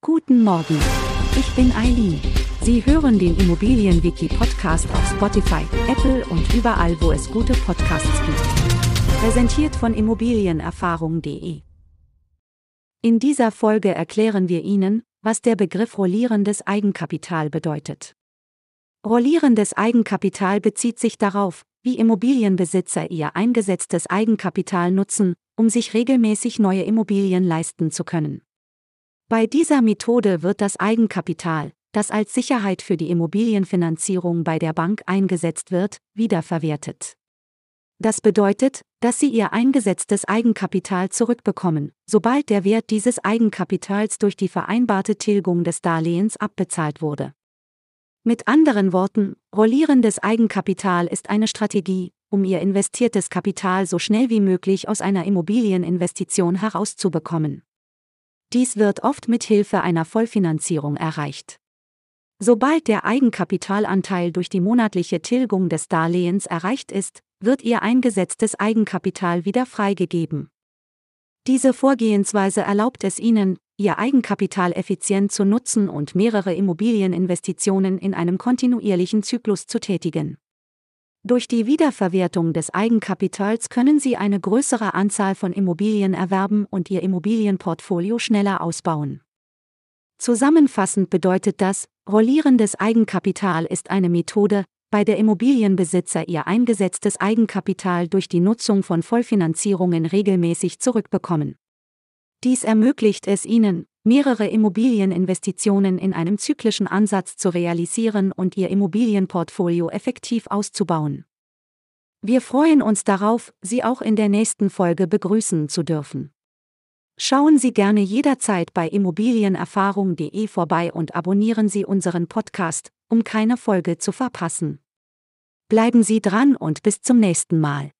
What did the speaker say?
Guten Morgen. Ich bin Eileen. Sie hören den Immobilienwiki-Podcast auf Spotify, Apple und überall, wo es gute Podcasts gibt. Präsentiert von Immobilienerfahrung.de. In dieser Folge erklären wir Ihnen, was der Begriff rollierendes Eigenkapital bedeutet. Rollierendes Eigenkapital bezieht sich darauf, wie Immobilienbesitzer ihr eingesetztes Eigenkapital nutzen, um sich regelmäßig neue Immobilien leisten zu können. Bei dieser Methode wird das Eigenkapital, das als Sicherheit für die Immobilienfinanzierung bei der Bank eingesetzt wird, wiederverwertet. Das bedeutet, dass Sie Ihr eingesetztes Eigenkapital zurückbekommen, sobald der Wert dieses Eigenkapitals durch die vereinbarte Tilgung des Darlehens abbezahlt wurde. Mit anderen Worten, rollierendes Eigenkapital ist eine Strategie, um Ihr investiertes Kapital so schnell wie möglich aus einer Immobilieninvestition herauszubekommen. Dies wird oft mit Hilfe einer Vollfinanzierung erreicht. Sobald der Eigenkapitalanteil durch die monatliche Tilgung des Darlehens erreicht ist, wird ihr eingesetztes Eigenkapital wieder freigegeben. Diese Vorgehensweise erlaubt es Ihnen, Ihr Eigenkapital effizient zu nutzen und mehrere Immobilieninvestitionen in einem kontinuierlichen Zyklus zu tätigen. Durch die Wiederverwertung des Eigenkapitals können Sie eine größere Anzahl von Immobilien erwerben und Ihr Immobilienportfolio schneller ausbauen. Zusammenfassend bedeutet das, rollierendes Eigenkapital ist eine Methode, bei der Immobilienbesitzer ihr eingesetztes Eigenkapital durch die Nutzung von Vollfinanzierungen regelmäßig zurückbekommen. Dies ermöglicht es ihnen, mehrere Immobilieninvestitionen in einem zyklischen Ansatz zu realisieren und ihr Immobilienportfolio effektiv auszubauen. Wir freuen uns darauf, Sie auch in der nächsten Folge begrüßen zu dürfen. Schauen Sie gerne jederzeit bei immobilienerfahrung.de vorbei und abonnieren Sie unseren Podcast, um keine Folge zu verpassen. Bleiben Sie dran und bis zum nächsten Mal.